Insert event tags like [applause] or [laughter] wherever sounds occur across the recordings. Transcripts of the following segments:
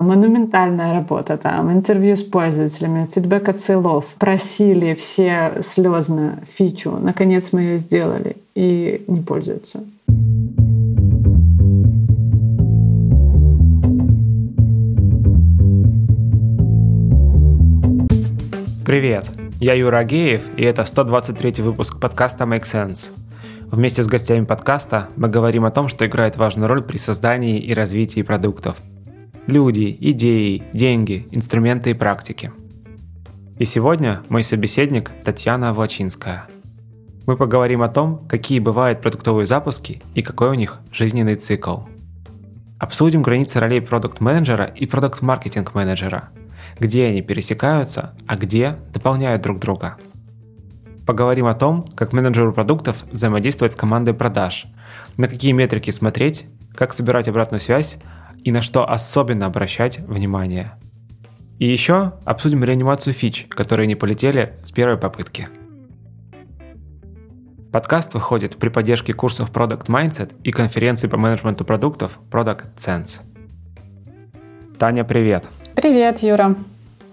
Монументальная работа там, интервью с пользователями, фидбэк от сейлов. Просили все слезно фичу. Наконец мы ее сделали и не пользуются. Привет, я Юра Агеев, и это 123 выпуск подкаста Make Sense. Вместе с гостями подкаста мы говорим о том, что играет важную роль при создании и развитии продуктов. Люди, идеи, деньги, инструменты и практики. И сегодня мой собеседник Татьяна Влачинская. Мы поговорим о том, какие бывают продуктовые запуски и какой у них жизненный цикл. Обсудим границы ролей продукт-менеджера и продукт-маркетинг-менеджера – где они пересекаются, а где дополняют друг друга. Поговорим о том, как менеджеру продуктов взаимодействовать с командой продаж, на какие метрики смотреть, как собирать обратную связь и на что особенно обращать внимание. И еще обсудим реанимацию фич, которые не полетели с первой попытки. Подкаст выходит при поддержке курсов Product Mindset и конференции по менеджменту продуктов Product Sense. Таня, привет! Привет, Юра!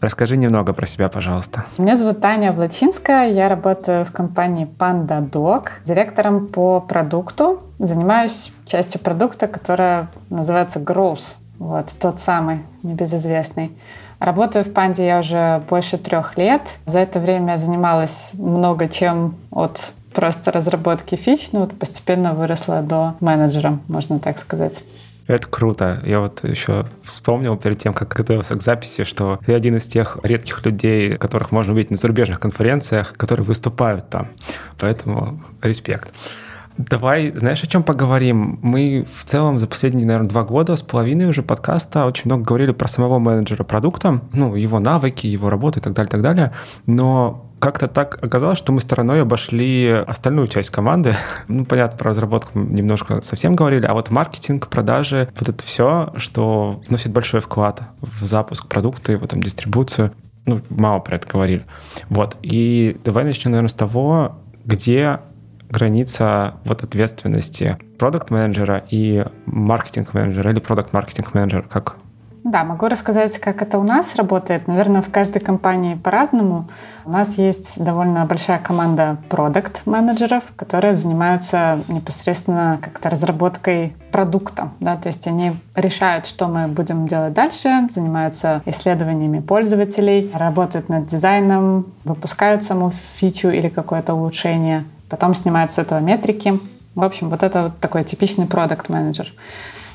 Расскажи немного про себя, пожалуйста. Меня зовут Таня Влачинская, я работаю в компании Panda Dog, директором по продукту. Занимаюсь частью продукта, которая называется Growth, вот, тот самый, небезызвестный. Работаю в Панде я уже больше трех лет. За это время я занималась много чем от просто разработки фич, ну вот постепенно выросла до менеджера, можно так сказать. Это круто. Я вот еще вспомнил перед тем, как готовился к записи, что ты один из тех редких людей, которых можно увидеть на зарубежных конференциях, которые выступают там. Поэтому респект. Давай, знаешь, о чем поговорим? Мы в целом за последние, наверное, два года с половиной уже подкаста очень много говорили про самого менеджера продукта, ну, его навыки, его работу и так далее, так далее. Но как-то так оказалось, что мы стороной обошли остальную часть команды. [laughs] Ну, понятно, про разработку немножко совсем говорили, а вот маркетинг, продажи, вот это все, что вносит большой вклад в запуск продукта, его там дистрибуцию. Ну, мало про это говорили. Вот. И давай начнем, наверное, с того, где граница вот ответственности продукт-менеджера и маркетинг-менеджера или продукт-маркетинг-менеджера, как да, могу рассказать, как это у нас работает. Наверное, в каждой компании по-разному. У нас есть довольно большая команда продукт-менеджеров, которые занимаются непосредственно как-то разработкой продукта. Да? То есть они решают, что мы будем делать дальше, занимаются исследованиями пользователей, работают над дизайном, выпускают саму фичу или какое-то улучшение, потом снимают с этого метрики. В общем, вот это вот такой типичный продукт-менеджер.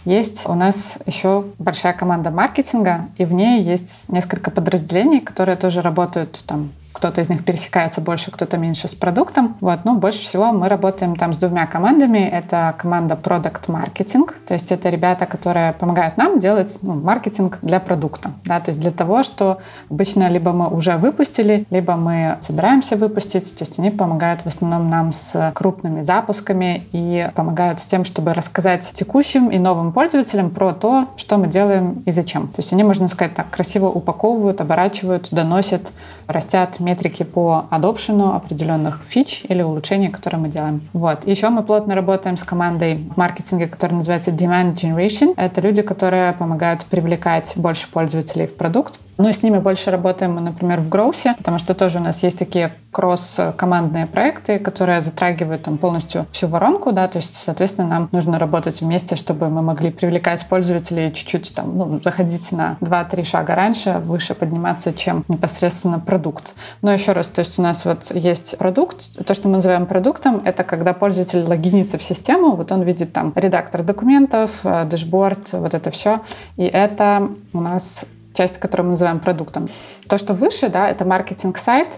Есть у нас еще большая команда маркетинга, и в ней есть несколько подразделений, которые тоже работают там кто-то из них пересекается больше, кто-то меньше с продуктом. Вот. Но больше всего мы работаем там с двумя командами. Это команда Product Marketing, то есть это ребята, которые помогают нам делать ну, маркетинг для продукта. Да? То есть для того, что обычно либо мы уже выпустили, либо мы собираемся выпустить. То есть они помогают в основном нам с крупными запусками и помогают с тем, чтобы рассказать текущим и новым пользователям про то, что мы делаем и зачем. То есть они, можно сказать, так красиво упаковывают, оборачивают, доносят, растят метрики по адопшену определенных фич или улучшений, которые мы делаем. Вот. Еще мы плотно работаем с командой в маркетинге, которая называется Demand Generation. Это люди, которые помогают привлекать больше пользователей в продукт. Ну и с ними больше работаем мы, например, в Гроусе, потому что тоже у нас есть такие кросс-командные проекты, которые затрагивают там полностью всю воронку, да, то есть, соответственно, нам нужно работать вместе, чтобы мы могли привлекать пользователей чуть-чуть там, ну, заходить на 2-3 шага раньше, выше подниматься, чем непосредственно продукт. Но еще раз, то есть у нас вот есть продукт, то, что мы называем продуктом, это когда пользователь логинится в систему, вот он видит там редактор документов, э, дэшборд, вот это все, и это у нас часть, которую мы называем продуктом. То, что выше, да, это маркетинг-сайт,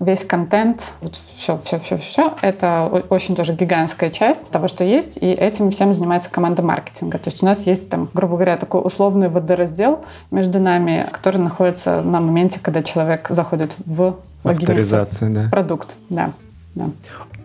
весь контент, вот все, все, все, все, это очень тоже гигантская часть того, что есть, и этим всем занимается команда маркетинга. То есть у нас есть там, грубо говоря, такой условный водораздел между нами, который находится на моменте, когда человек заходит в Авторизация, да. в продукт. Да, да.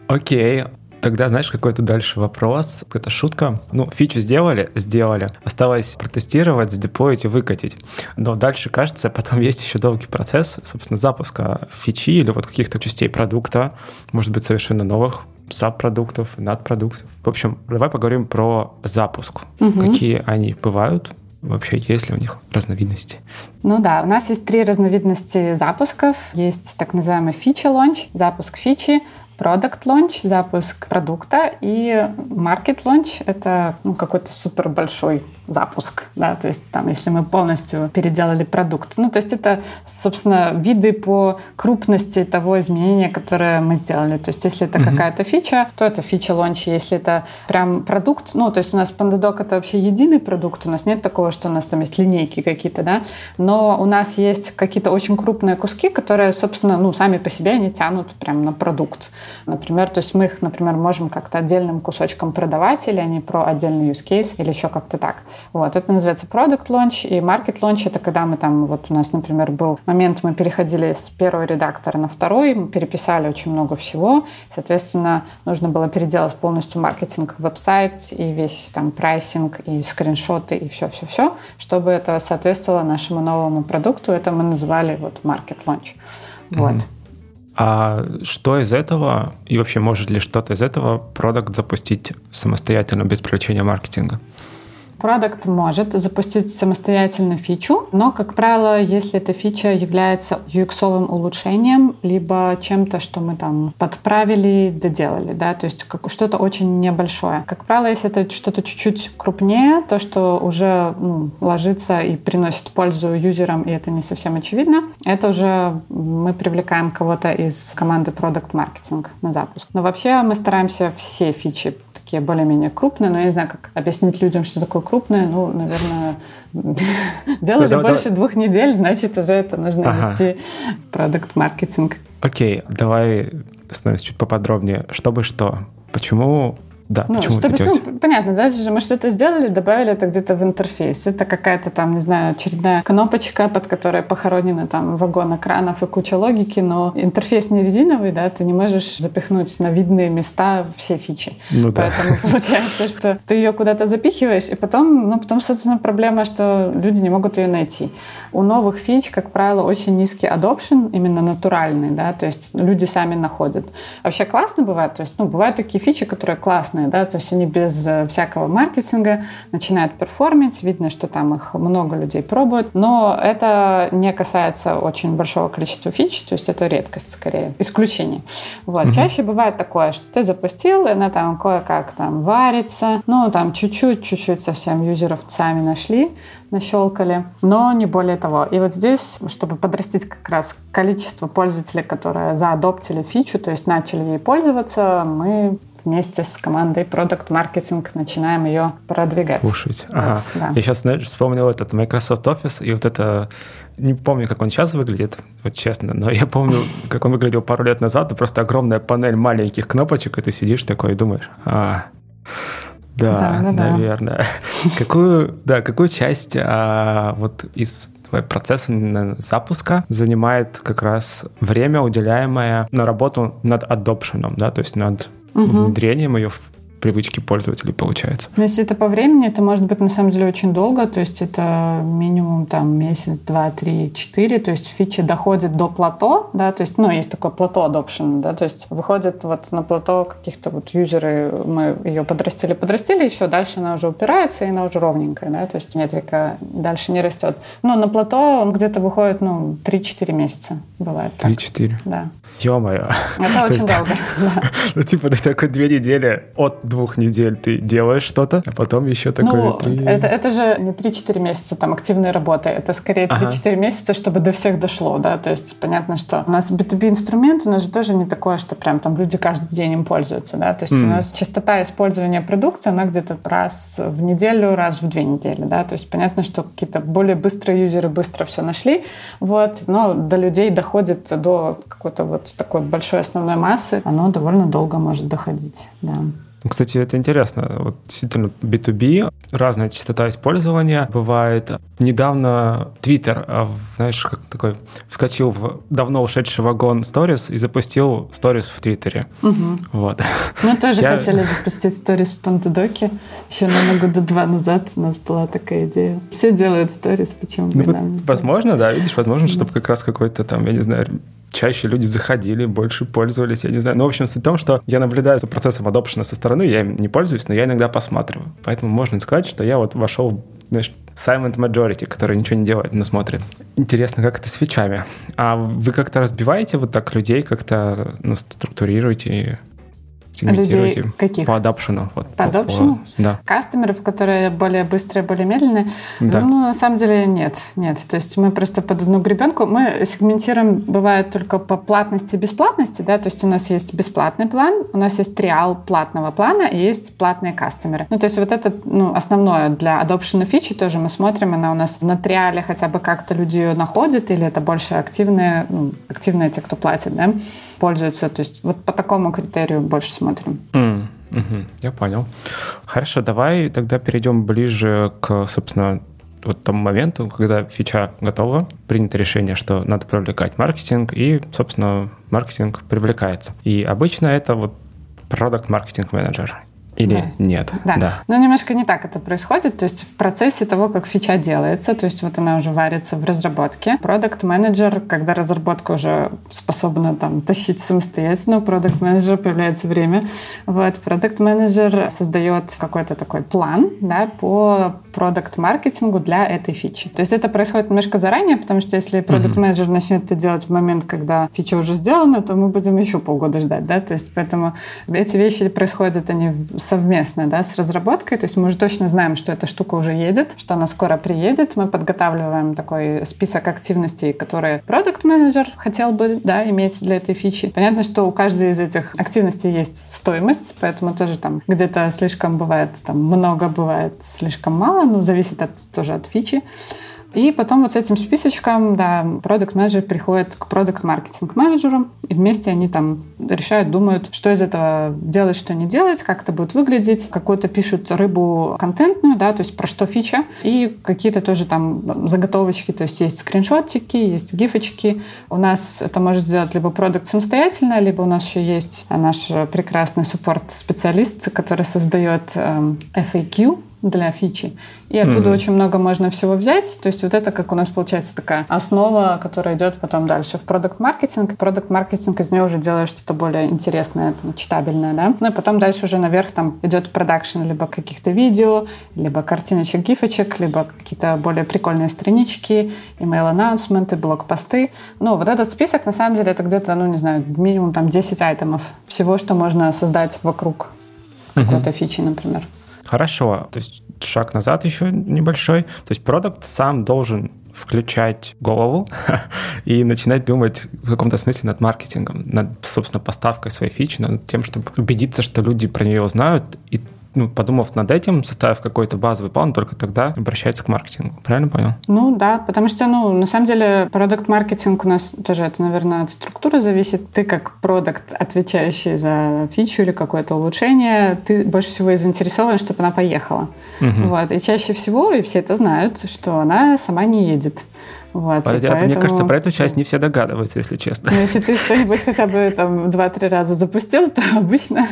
Окей. Тогда, знаешь, какой-то дальше вопрос. Это шутка. Ну, фичу сделали, сделали. Осталось протестировать, задеплоить и выкатить. Но дальше, кажется, потом есть еще долгий процесс, собственно, запуска фичи или вот каких-то частей продукта, может быть, совершенно новых сабпродуктов, надпродуктов. В общем, давай поговорим про запуск. Угу. Какие они бывают, Вообще, есть ли у них разновидности? Ну да, у нас есть три разновидности запусков. Есть так называемый feature launch, запуск фичи, Product Launch, запуск продукта, и Market Launch — это ну, какой-то супер большой запуск, да, то есть там, если мы полностью переделали продукт. Ну, то есть это, собственно, виды по крупности того изменения, которое мы сделали. То есть если это mm-hmm. какая-то фича, то это feature launch. Если это прям продукт, ну, то есть у нас PandaDoc это вообще единый продукт, у нас нет такого, что у нас там есть линейки какие-то, да, но у нас есть какие-то очень крупные куски, которые, собственно, ну, сами по себе они тянут прям на продукт. Например, то есть мы их, например, можем как-то отдельным кусочком продавать, или они про отдельный use case, или еще как-то так. Вот, это называется product launch, и market launch — это когда мы там, вот у нас, например, был момент, мы переходили с первого редактора на второй, мы переписали очень много всего, соответственно, нужно было переделать полностью маркетинг, веб-сайт и весь там прайсинг, и скриншоты, и все-все-все, чтобы это соответствовало нашему новому продукту, это мы называли вот market launch. Вот. А что из этого, и вообще может ли что-то из этого продукт запустить самостоятельно без привлечения маркетинга? Продукт может запустить самостоятельно фичу, но, как правило, если эта фича является UX-овым улучшением, либо чем-то, что мы там подправили, доделали, да, то есть как, что-то очень небольшое. Как правило, если это что-то чуть-чуть крупнее, то, что уже ну, ложится и приносит пользу юзерам, и это не совсем очевидно, это уже мы привлекаем кого-то из команды Marketing на запуск. Но вообще мы стараемся все фичи такие более-менее крупные, но я не знаю, как объяснить людям, что такое крупное. Ну, наверное, [laughs] делали больше двух недель, значит, уже это нужно вести в продукт-маркетинг. Окей, давай остановимся чуть поподробнее. Чтобы что? Почему да, ну, почему чтобы, ну, понятно, да, мы что-то сделали, добавили это где-то в интерфейс. Это какая-то там, не знаю, очередная кнопочка, под которой похоронены там вагон экранов и куча логики, но интерфейс не резиновый, да, ты не можешь запихнуть на видные места все фичи. Ну, да. Поэтому [laughs] получается, что ты ее куда-то запихиваешь, и потом, ну, потом, собственно, проблема, что люди не могут ее найти. У новых фич, как правило, очень низкий adoption, именно натуральный, да, то есть люди сами находят. Вообще классно бывает, то есть, ну, бывают такие фичи, которые классные, классные, да, то есть они без э, всякого маркетинга начинают перформить, видно, что там их много людей пробуют, но это не касается очень большого количества фич, то есть это редкость скорее, исключение. Вот. Угу. Чаще бывает такое, что ты запустил, и она там кое-как там варится, ну там чуть-чуть, чуть-чуть совсем юзеров сами нашли, нащелкали, но не более того. И вот здесь, чтобы подрастить как раз количество пользователей, которые заадоптили фичу, то есть начали ей пользоваться, мы вместе с командой Product Marketing начинаем ее продвигать. Кушать. Вот, ага. Да. Я сейчас знаешь, вспомнил этот Microsoft Office, и вот это не помню, как он сейчас выглядит, вот честно, но я помню, [laughs] как он выглядел пару лет назад, это просто огромная панель маленьких кнопочек, и ты сидишь такой и думаешь, а, да, да, да наверное. Да. [laughs] Какую, да, какую часть а, вот из процесса запуска занимает как раз время, уделяемое на работу над adoption, да, то есть над угу. внедрением ее в привычки пользователей получается. Но если это по времени, это может быть на самом деле очень долго, то есть это минимум там месяц, два, три, четыре, то есть фича доходит до плато, да, то есть, ну, есть такое плато adoption, да, то есть выходит вот на плато каких-то вот юзеры, мы ее подрастили, подрастили, и все, дальше она уже упирается, и она уже ровненькая, да, то есть метрика дальше не растет. Но на плато он где-то выходит, ну, 3-4 месяца бывает. 3-4? Да. Ё-моё. Это [laughs] очень долго, [laughs] Ну, типа, ты такой две недели от двух недель ты делаешь что-то, а потом еще такое... Ну, три... это, это же не 3-4 месяца там активной работы, это скорее 3-4 ага. месяца, чтобы до всех дошло, да, то есть понятно, что у нас B2B инструмент, у нас же тоже не такое, что прям там люди каждый день им пользуются, да, то есть mm. у нас частота использования продукта, она где-то раз в неделю, раз в две недели, да, то есть понятно, что какие-то более быстрые юзеры быстро все нашли, вот, но до людей доходит до какой-то вот такой большой основной массы, оно довольно долго может доходить, да. Ну, кстати, это интересно. Вот действительно, B2B, разная частота использования бывает. Недавно Twitter, а, знаешь, как такой, вскочил в давно ушедший вагон Stories и запустил Stories в Твиттере. Угу. Вот. Мы тоже [laughs] Я... хотели запустить Stories в Пандудоке. Еще, наверное, года два назад у нас была такая идея. Все делают Stories, почему бы ну, нам Возможно, да, видишь, возможно, чтобы как раз какой-то там, я не знаю, чаще люди заходили, больше пользовались, я не знаю. Ну, в общем, суть в том, что я наблюдаю за процессом адопшена со стороны, я им не пользуюсь, но я иногда посматриваю. Поэтому можно сказать, что я вот вошел, знаешь, silent majority, который ничего не делает, но смотрит. Интересно, как это с фичами. А вы как-то разбиваете вот так людей, как-то ну, структурируете сегментируете людей каких? по адапшену. Вот, по адапшену? Да. Кастомеров, которые более быстрые, более медленные? Да. Ну, на самом деле нет, нет. То есть мы просто под одну гребенку, мы сегментируем, бывает, только по платности и бесплатности, да, то есть у нас есть бесплатный план, у нас есть триал платного плана и есть платные кастомеры. Ну, то есть вот это, ну, основное для adoption фичи тоже мы смотрим, она у нас на триале хотя бы как-то люди ее находят, или это больше активные, ну, активные те, кто платит, да, пользуются. То есть вот по такому критерию больше смотрим смотрим. Mm, угу, я понял. Хорошо, давай тогда перейдем ближе к, собственно, вот тому моменту, когда фича готова, принято решение, что надо привлекать маркетинг, и, собственно, маркетинг привлекается. И обычно это вот продукт маркетинг менеджер или да. нет? Да. да. Ну, немножко не так это происходит. То есть в процессе того, как фича делается, то есть вот она уже варится в разработке, продукт менеджер когда разработка уже способна там тащить самостоятельно, продукт менеджер появляется время, вот, продукт менеджер создает какой-то такой план, да, по продукт маркетингу для этой фичи. То есть это происходит немножко заранее, потому что если продукт менеджер начнет это делать в момент, когда фича уже сделана, то мы будем еще полгода ждать, да, то есть поэтому эти вещи происходят они совместно да, с разработкой. То есть мы уже точно знаем, что эта штука уже едет, что она скоро приедет. Мы подготавливаем такой список активностей, которые продукт менеджер хотел бы да, иметь для этой фичи. Понятно, что у каждой из этих активностей есть стоимость, поэтому тоже там где-то слишком бывает, там много бывает слишком мало, ну, зависит от, тоже от фичи. И потом вот с этим списочком, да, продукт менеджер приходит к продукт маркетинг менеджеру, и вместе они там решают, думают, что из этого делать, что не делать, как это будет выглядеть, какую-то пишут рыбу контентную, да, то есть про что фича, и какие-то тоже там заготовочки, то есть есть скриншотики, есть гифочки. У нас это может сделать либо продукт самостоятельно, либо у нас еще есть наш прекрасный суппорт-специалист, который создает эм, FAQ, для фичи. И оттуда mm-hmm. очень много можно всего взять. То есть вот это как у нас получается такая основа, которая идет потом дальше в продукт-маркетинг. Продукт-маркетинг из нее уже делает что-то более интересное, там, читабельное, да. Ну и потом дальше уже наверх там идет продакшн либо каких-то видео, либо картиночек, гифочек, либо какие-то более прикольные странички, email анонсменты блокпосты. Ну вот этот список на самом деле это где-то, ну не знаю, минимум там 10 айтемов всего, что можно создать вокруг какой-то фичи, например. Хорошо. То есть шаг назад еще небольшой. То есть продукт сам должен включать голову [laughs] и начинать думать в каком-то смысле над маркетингом, над, собственно, поставкой своей фичи, над тем, чтобы убедиться, что люди про нее знают, и ну, подумав над этим, составив какой-то базовый план, только тогда обращается к маркетингу. Правильно понял? Ну да, потому что, ну, на самом деле, продукт-маркетинг у нас тоже, это, наверное, от структуры зависит. Ты как продукт, отвечающий за фичу или какое-то улучшение, ты больше всего и заинтересован, чтобы она поехала. Угу. Вот. И чаще всего, и все это знают, что она сама не едет. Вот, поэтому... мне кажется, про эту часть не все догадываются, если честно. Ну, если ты что-нибудь хотя бы там два-три раза запустил, то обычно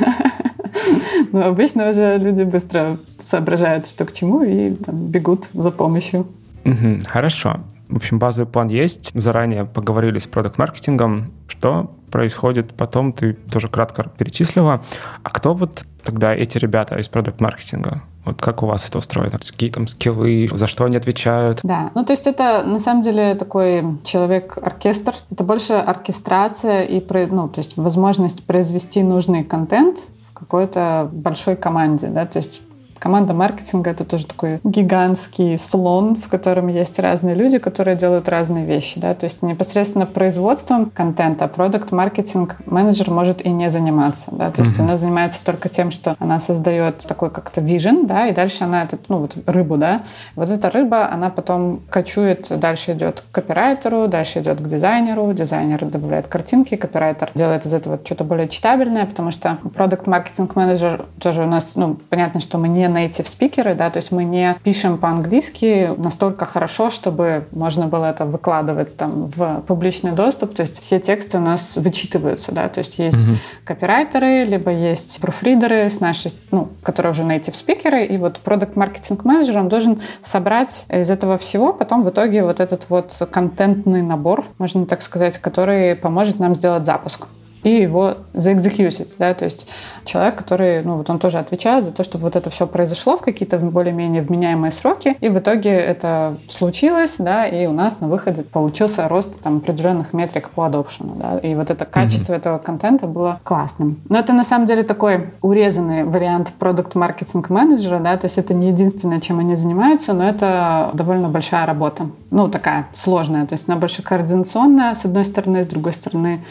но [laughs] ну, обычно уже люди быстро соображают, что к чему, и там, бегут за помощью. Угу, хорошо. В общем, базовый план есть. Заранее поговорили с продукт-маркетингом. Что происходит потом, ты тоже кратко перечислила. А кто вот тогда эти ребята из продукт-маркетинга? Вот как у вас это устроено? Какие там скиллы, за что они отвечают? Да, ну то есть это на самом деле такой человек-оркестр. Это больше оркестрация и ну, то есть возможность произвести нужный контент какой-то большой команде, да, то есть Команда маркетинга — это тоже такой гигантский слон, в котором есть разные люди, которые делают разные вещи. Да? То есть непосредственно производством контента продукт маркетинг менеджер может и не заниматься. Да? То есть mm-hmm. она занимается только тем, что она создает такой как-то vision, да, и дальше она этот, ну вот рыбу, да, вот эта рыба, она потом кочует, дальше идет к копирайтеру, дальше идет к дизайнеру, дизайнер добавляет картинки, копирайтер делает из этого что-то более читабельное, потому что продукт маркетинг менеджер тоже у нас, ну, понятно, что мы не native спикеры, да, то есть мы не пишем по-английски настолько хорошо, чтобы можно было это выкладывать там в публичный доступ, то есть все тексты у нас вычитываются, да, то есть есть mm-hmm. копирайтеры, либо есть профридеры с нашей, ну, которые уже native спикеры, и вот продукт маркетинг менеджер, он должен собрать из этого всего, потом в итоге вот этот вот контентный набор, можно так сказать, который поможет нам сделать запуск. И его заэкзекьютить, да, то есть человек, который, ну, вот он тоже отвечает за то, чтобы вот это все произошло в какие-то более-менее вменяемые сроки, и в итоге это случилось, да, и у нас на выходе получился рост там определенных метрик по адопшену, да, и вот это качество mm-hmm. этого контента было классным. Но это на самом деле такой урезанный вариант продукт-маркетинг менеджера, да, то есть это не единственное, чем они занимаются, но это довольно большая работа, ну, такая сложная, то есть она больше координационная, с одной стороны, с другой стороны,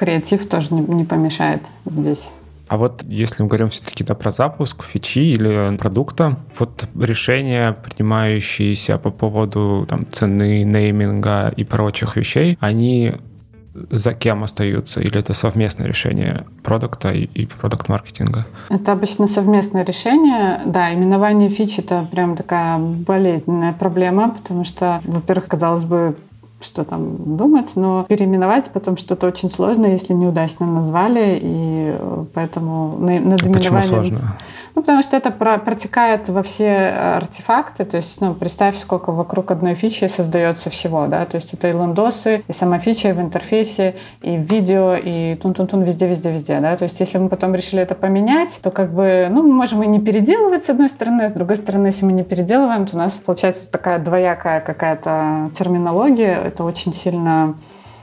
креатив тоже не, не помешает здесь. А вот если мы говорим все-таки да, про запуск фичи или продукта, вот решения, принимающиеся по поводу там, цены, нейминга и прочих вещей, они за кем остаются? Или это совместное решение продукта и, и продукт-маркетинга? Это обычно совместное решение. Да, именование фич — это прям такая болезненная проблема, потому что, во-первых, казалось бы, что там думать, но переименовать потом что-то очень сложно, если неудачно назвали, и э, поэтому над именованием... Почему сложно? Ну, потому что это про протекает во все э, артефакты. То есть, ну, представь, сколько вокруг одной фичи создается всего, да. То есть это и лендосы, и сама фича в интерфейсе, и в видео, и тун-тун-тун везде-везде-везде, да. То есть если мы потом решили это поменять, то как бы, ну, мы можем и не переделывать с одной стороны, с другой стороны, если мы не переделываем, то у нас получается такая двоякая какая-то терминология. Это очень сильно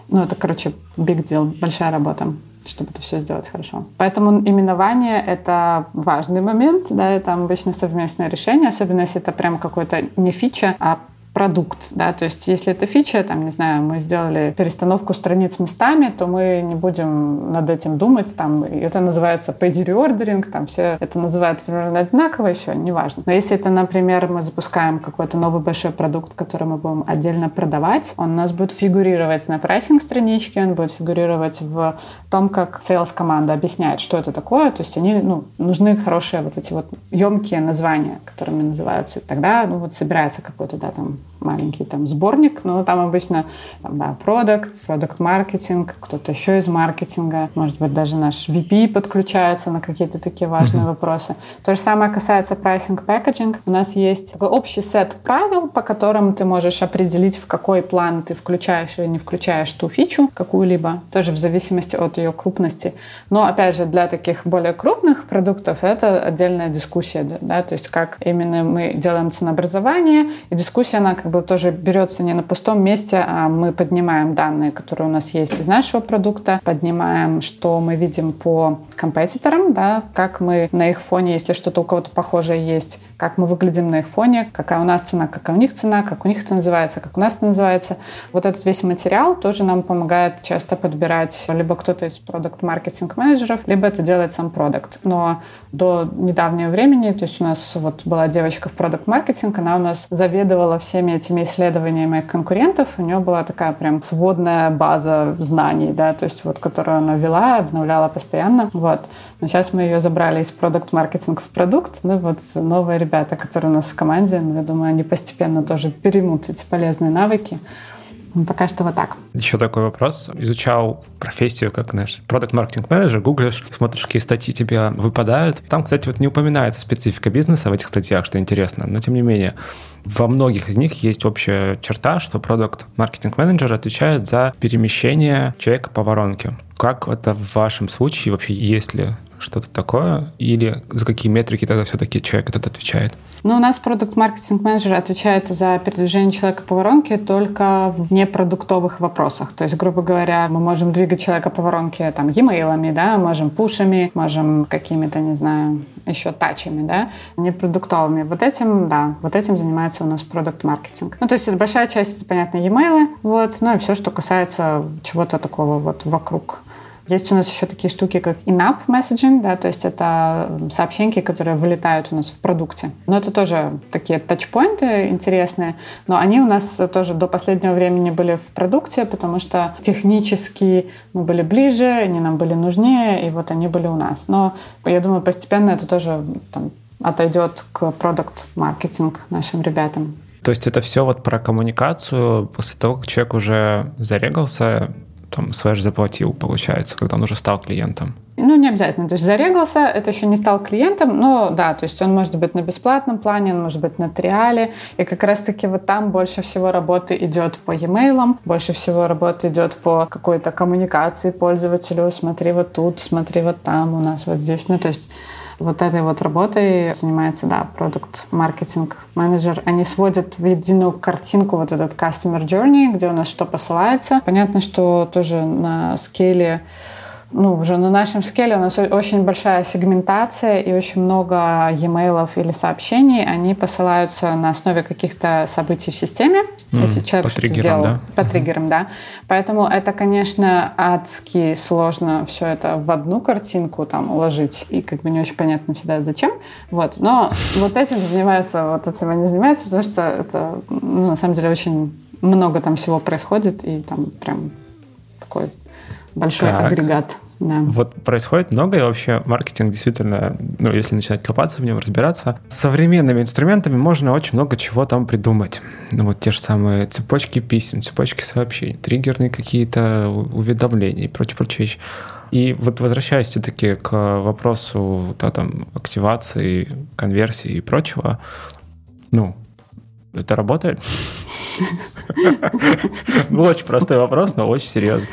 ну, это, короче, big deal, большая работа чтобы это все сделать хорошо. Поэтому именование — это важный момент, да, это обычно совместное решение, особенно если это прям какой-то не фича, а продукт, да, то есть если это фича, там, не знаю, мы сделали перестановку страниц местами, то мы не будем над этим думать, там, это называется page reordering, там все это называют примерно одинаково еще, неважно. Но если это, например, мы запускаем какой-то новый большой продукт, который мы будем отдельно продавать, он у нас будет фигурировать на прайсинг-страничке, он будет фигурировать в том, как sales команда объясняет, что это такое, то есть они, ну, нужны хорошие вот эти вот емкие названия, которыми называются. И тогда, ну, вот собирается какой-то, да, там, маленький там сборник, но там обычно там, да, продукт, продукт маркетинг, кто-то еще из маркетинга, может быть, даже наш VP подключается на какие-то такие важные mm-hmm. вопросы. То же самое касается pricing packaging. У нас есть такой общий сет правил, по которым ты можешь определить, в какой план ты включаешь или не включаешь ту фичу какую-либо, тоже в зависимости от ее крупности. Но, опять же, для таких более крупных продуктов это отдельная дискуссия, да, то есть как именно мы делаем ценообразование, и дискуссия, она как бы тоже берется не на пустом месте, а мы поднимаем данные, которые у нас есть из нашего продукта, поднимаем, что мы видим по компетиторам, да, как мы на их фоне, если что-то у кого-то похожее есть, как мы выглядим на их фоне, какая у нас цена, какая у них цена, как у них это называется, как у нас это называется. Вот этот весь материал тоже нам помогает часто подбирать либо кто-то из продукт-маркетинг менеджеров, либо это делает сам продукт. Но до недавнего времени, то есть у нас вот была девочка в продукт-маркетинг, она у нас заведовала всеми этими исследованиями конкурентов, у нее была такая прям сводная база знаний, да, то есть вот, которую она вела, обновляла постоянно, вот. Но сейчас мы ее забрали из продукт-маркетинг в продукт, ну вот новые ребята, которые у нас в команде, ну, я думаю, они постепенно тоже переймут эти полезные навыки. Ну, пока что вот так. Еще такой вопрос. Изучал профессию, как, знаешь, продукт маркетинг менеджер гуглишь, смотришь, какие статьи тебе выпадают. Там, кстати, вот не упоминается специфика бизнеса в этих статьях, что интересно, но тем не менее, во многих из них есть общая черта, что продукт маркетинг менеджер отвечает за перемещение человека по воронке. Как это в вашем случае вообще, есть ли что-то такое? Или за какие метрики тогда все-таки человек этот отвечает? Ну, у нас продукт-маркетинг менеджер отвечает за передвижение человека по воронке только в непродуктовых вопросах. То есть, грубо говоря, мы можем двигать человека по воронке там e-mailами, да, можем пушами, можем какими-то, не знаю, еще тачами, да, непродуктовыми. Вот этим, да, вот этим занимается у нас продукт-маркетинг. Ну, то есть это большая часть, понятно, e-mail, вот, ну и все, что касается чего-то такого вот вокруг есть у нас еще такие штуки, как in-app messaging, да, то есть это сообщения, которые вылетают у нас в продукте. Но это тоже такие тачпоинты интересные, но они у нас тоже до последнего времени были в продукте, потому что технически мы были ближе, они нам были нужнее, и вот они были у нас. Но я думаю, постепенно это тоже там, отойдет к продукт-маркетинг нашим ребятам. То есть это все вот про коммуникацию после того, как человек уже зарегался, там, слэш заплатил, получается, когда он уже стал клиентом. Ну, не обязательно. То есть зарегался, это еще не стал клиентом, но да, то есть он может быть на бесплатном плане, он может быть на триале. И как раз-таки вот там больше всего работы идет по e-mail, больше всего работы идет по какой-то коммуникации пользователю. Смотри вот тут, смотри вот там, у нас вот здесь. Ну, то есть вот этой вот работой занимается, да, продукт маркетинг менеджер. Они сводят в единую картинку вот этот customer journey, где у нас что посылается. Понятно, что тоже на скейле ну, уже на нашем скеле у нас очень большая сегментация и очень много e-mail или сообщений. Они посылаются на основе каких-то событий в системе. Mm, если человек что-то сделал. Да? По mm-hmm. триггерам, да. Поэтому это, конечно, адски сложно все это в одну картинку там уложить. И как бы не очень понятно всегда зачем. Вот. Но вот этим занимаются, вот этим они занимаются, потому что это, ну, на самом деле, очень много там всего происходит. И там прям такой большой так. агрегат. Да. Вот происходит много, и вообще маркетинг действительно, ну, если начинать копаться в нем, разбираться, с современными инструментами можно очень много чего там придумать. Ну, вот те же самые цепочки писем, цепочки сообщений, триггерные какие-то уведомления и прочие-прочие вещи. И вот возвращаясь все-таки к вопросу да, там, активации, конверсии и прочего, ну, это работает? [laughs] Ну, очень простой вопрос, но очень серьезный.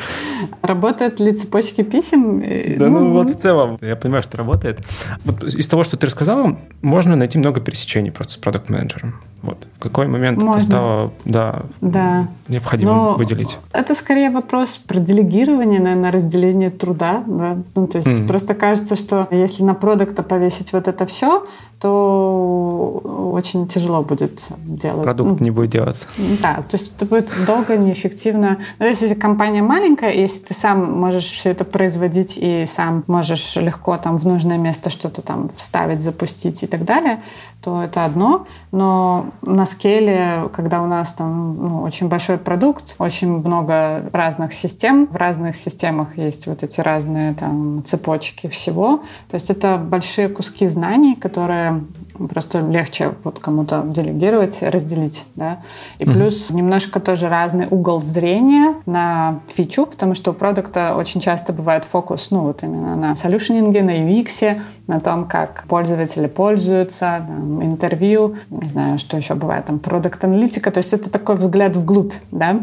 Работают ли цепочки писем? Да, ну, ну вот в целом, я понимаю, что работает. Вот из того, что ты рассказала, можно найти много пересечений просто с продукт-менеджером. Вот. В какой момент Можно. это стало да, да. необходимо Но выделить? Это скорее вопрос про делегирование, наверное, разделение труда. Да? Ну, то есть mm. просто кажется, что если на продукта повесить вот это все, то очень тяжело будет делать. Продукт ну, не будет делаться. Да, то есть это будет долго, неэффективно. Но если компания маленькая, если ты сам можешь все это производить и сам можешь легко там в нужное место что-то там вставить, запустить и так далее, то это одно. Но на скейле, когда у нас там ну, очень большой продукт, очень много разных систем, в разных системах есть вот эти разные там цепочки всего. То есть это большие куски знаний, которые просто легче вот кому-то делегировать, разделить, да. И mm-hmm. плюс немножко тоже разный угол зрения на фичу, потому что у продукта очень часто бывает фокус, ну вот именно на солюшенинге, на UX, на том, как пользователи пользуются, там, интервью, не знаю, что еще бывает, там, продукт-аналитика, то есть это такой взгляд вглубь, да.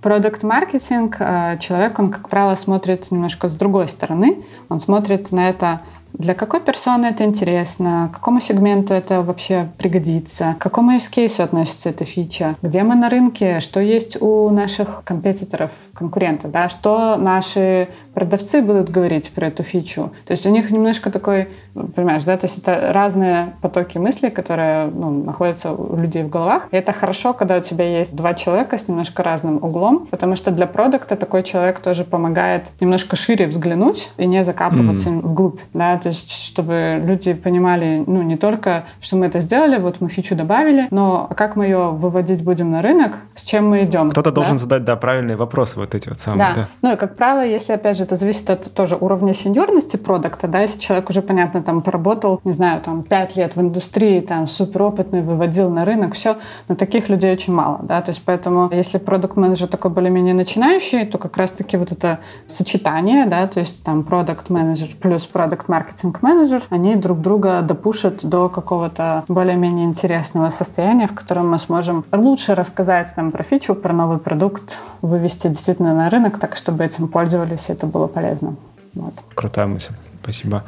Продукт-маркетинг, э, человек, он, как правило, смотрит немножко с другой стороны. Он смотрит на это для какой персоны это интересно, какому сегменту это вообще пригодится, к какому use case относится эта фича, где мы на рынке, что есть у наших компетиторов, конкурентов, да, что наши продавцы будут говорить про эту фичу. То есть у них немножко такой, понимаешь, да, то есть это разные потоки мыслей, которые ну, находятся у людей в головах. И это хорошо, когда у тебя есть два человека с немножко разным углом, потому что для продукта такой человек тоже помогает немножко шире взглянуть и не закапываться mm. вглубь, да, то есть чтобы люди понимали, ну, не только, что мы это сделали, вот мы фичу добавили, но как мы ее выводить будем на рынок, с чем мы идем. Кто-то да? должен задать, да, правильные вопросы вот эти вот самые. Да. да. Ну и, как правило, если, опять же, это зависит от тоже уровня сеньорности продукта, да, если человек уже, понятно, там поработал, не знаю, там 5 лет в индустрии, там суперопытный, выводил на рынок, все, но таких людей очень мало, да, то есть поэтому если продукт-менеджер такой более-менее начинающий, то как раз-таки вот это сочетание, да, то есть там продукт-менеджер плюс продукт-маркетинг-менеджер, они друг друга допушат до какого-то более-менее интересного состояния, в котором мы сможем лучше рассказать там про фичу, про новый продукт, вывести действительно на рынок, так чтобы этим пользовались, и это было полезно. Вот. Крутая мысль, спасибо.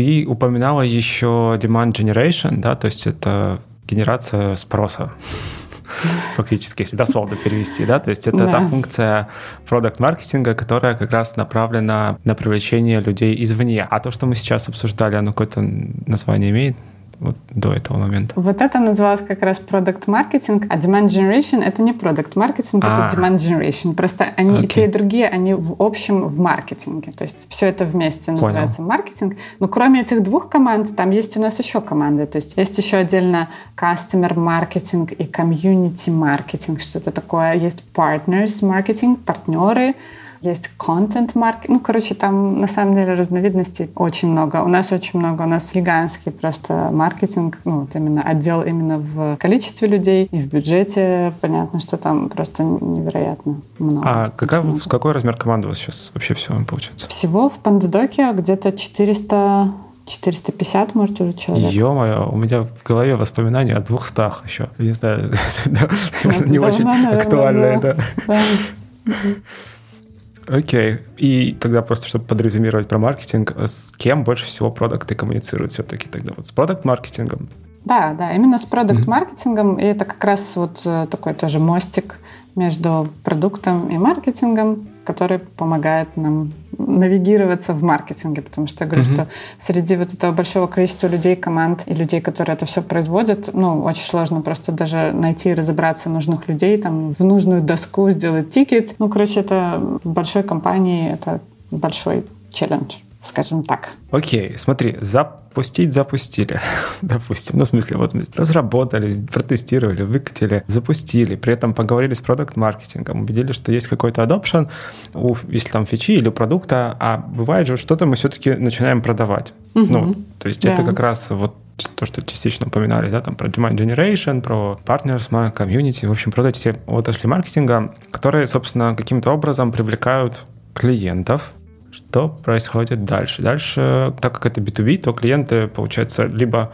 Ты упоминала еще demand generation, да, то есть это генерация спроса [laughs] фактически, если дословно перевести, да, то есть это да. та функция продукт-маркетинга, которая как раз направлена на привлечение людей извне. А то, что мы сейчас обсуждали, оно какое-то название имеет? Вот до этого момента? Вот это называлось как раз продукт маркетинг, а demand generation это не продукт маркетинг, это а. demand generation. Просто они okay. и те, и другие, они в общем в маркетинге. То есть все это вместе называется Понял. маркетинг. Но кроме этих двух команд, там есть у нас еще команды. То есть есть еще отдельно customer маркетинг и community маркетинг, что-то такое. Есть partners маркетинг, партнеры, есть marketing. Ну, короче, там на самом деле разновидностей очень много. У нас очень много. У нас гигантский просто маркетинг, ну, вот именно отдел именно в количестве людей и в бюджете. Понятно, что там просто невероятно много. А какая, много. какой размер команды у вас сейчас вообще всего получается? Всего в Пандадоке где-то 400 450, может, уже человек. Ё-моё, у меня в голове воспоминания о 200 еще. Не знаю, [laughs] не очень актуально это. [laughs] Окей. И тогда просто, чтобы подрезюмировать про маркетинг, с кем больше всего продукты коммуницируют все-таки тогда? Вот с продукт-маркетингом? Да, да, именно с продукт-маркетингом. И это как раз вот э, такой тоже мостик между продуктом и маркетингом, который помогает нам навигироваться в маркетинге, потому что я говорю, mm-hmm. что среди вот этого большого количества людей, команд и людей, которые это все производят, ну, очень сложно просто даже найти и разобраться нужных людей, там, в нужную доску сделать тикет. Ну, короче, это в большой компании это большой челлендж скажем так. Окей, смотри, запустить запустили, [laughs] допустим, ну, в смысле, вот мы разработали, протестировали, выкатили, запустили, при этом поговорили с продукт-маркетингом, убедились, что есть какой-то adoption, у, если там фичи или продукта, а бывает же, что-то мы все-таки начинаем продавать. Угу. Ну, то есть да. это как раз вот то, что частично упоминали, да, там про demand generation, про partners, community, в общем, про эти все отрасли маркетинга, которые, собственно, каким-то образом привлекают клиентов, что происходит дальше? Дальше, так как это B2B, то клиенты, получается, либо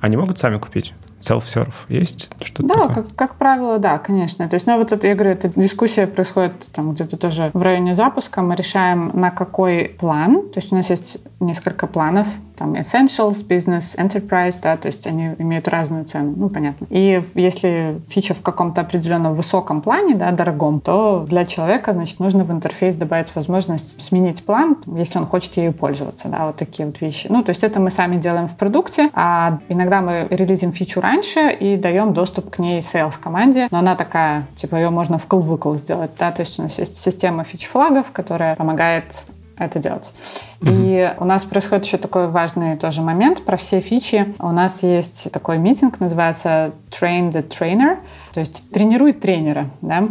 они могут сами купить, self-serve есть? Что да, как, как правило, да, конечно. То есть, ну, вот это, я говорю, эта дискуссия происходит там где-то тоже в районе запуска. Мы решаем, на какой план. То есть у нас есть несколько планов там Essentials, Business, Enterprise, да, то есть они имеют разную цену, ну, понятно. И если фича в каком-то определенном высоком плане, да, дорогом, то для человека, значит, нужно в интерфейс добавить возможность сменить план, если он хочет ею пользоваться, да, вот такие вот вещи. Ну, то есть это мы сами делаем в продукте, а иногда мы релизим фичу раньше и даем доступ к ней sales команде, но она такая, типа, ее можно в вкл сделать, да, то есть у нас есть система фич-флагов, которая помогает это делать. Mm-hmm. И у нас происходит еще такой важный тоже момент про все фичи. У нас есть такой митинг, называется Train the Trainer, то есть тренируй тренера, да.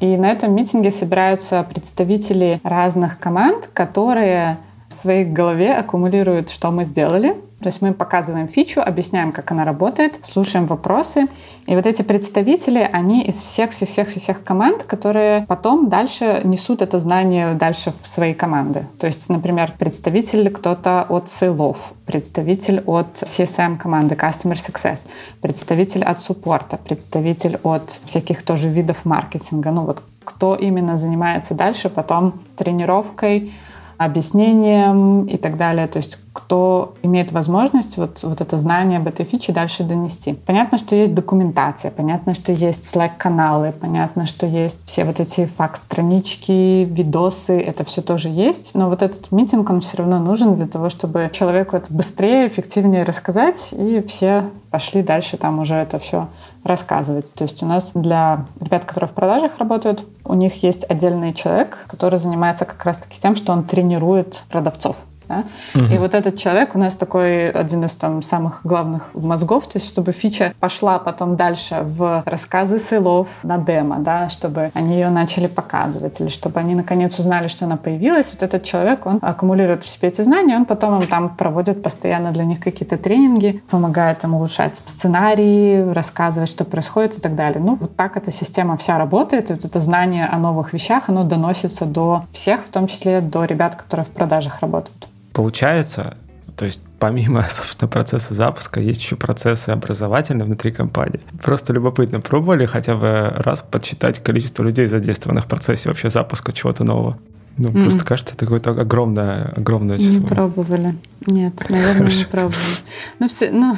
И на этом митинге собираются представители разных команд, которые в своей голове аккумулируют, что мы сделали, то есть мы показываем фичу, объясняем, как она работает, слушаем вопросы. И вот эти представители, они из всех-всех-всех команд, которые потом дальше несут это знание дальше в свои команды. То есть, например, представитель кто-то от сейлов, представитель от CSM команды Customer Success, представитель от суппорта, представитель от всяких тоже видов маркетинга. Ну вот кто именно занимается дальше потом тренировкой, объяснением и так далее. То есть кто имеет возможность вот, вот это знание об этой фиче дальше донести. Понятно, что есть документация, понятно, что есть Slack-каналы, понятно, что есть все вот эти факт-странички, видосы, это все тоже есть, но вот этот митинг, он все равно нужен для того, чтобы человеку это быстрее, эффективнее рассказать, и все пошли дальше там уже это все рассказывать. То есть у нас для ребят, которые в продажах работают, у них есть отдельный человек, который занимается как раз-таки тем, что он тренирует продавцов. Да? Угу. И вот этот человек у нас такой один из там самых главных мозгов, то есть чтобы фича пошла потом дальше в рассказы сейлов на демо, да, чтобы они ее начали показывать, или чтобы они наконец узнали, что она появилась. Вот этот человек, он аккумулирует в себе эти знания, он потом им там проводит постоянно для них какие-то тренинги, помогает им улучшать сценарии, рассказывать, что происходит и так далее. Ну, вот так эта система вся работает, и вот это знание о новых вещах, оно доносится до всех, в том числе до ребят, которые в продажах работают. Получается, то есть помимо, [laughs] собственно, процесса запуска, есть еще процессы образовательные внутри компании. Просто любопытно, пробовали хотя бы раз подсчитать количество людей, задействованных в процессе вообще запуска чего-то нового? Ну, mm-mm. просто кажется, это какое-то огромное, огромное число. Не пробовали. Нет, наверное, Хорошо. не пробовали. Ну, все, ну,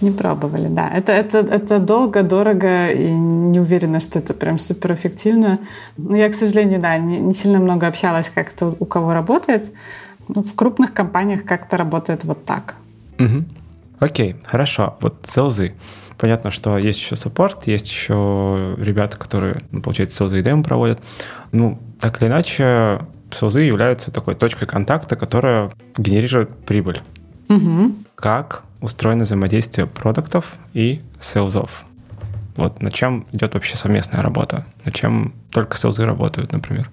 не пробовали, да. Это, это, это долго, дорого, и не уверена, что это прям суперэффективно. Но я, к сожалению, да, не, не сильно много общалась, как это у кого работает. Ну, в крупных компаниях как-то работает вот так. Угу. Окей, хорошо. Вот селзы. Понятно, что есть еще саппорт, есть еще ребята, которые, ну, получается, селзы и демо проводят. Ну, так или иначе, селзы являются такой точкой контакта, которая генерирует прибыль. Угу. Как устроено взаимодействие продуктов и селзов? Вот на чем идет вообще совместная работа? На чем только селзы работают, например?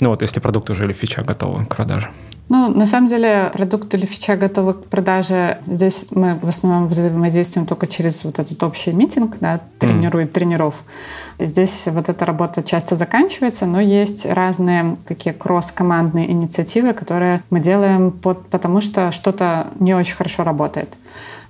Ну вот если продукт уже или фича готовы к продаже. Ну, на самом деле, продукт или фича готовы к продаже. Здесь мы в основном взаимодействуем только через вот этот общий митинг, да, тренирует mm. тренеров. Здесь вот эта работа часто заканчивается, но есть разные такие кросс-командные инициативы, которые мы делаем под, потому что что-то не очень хорошо работает.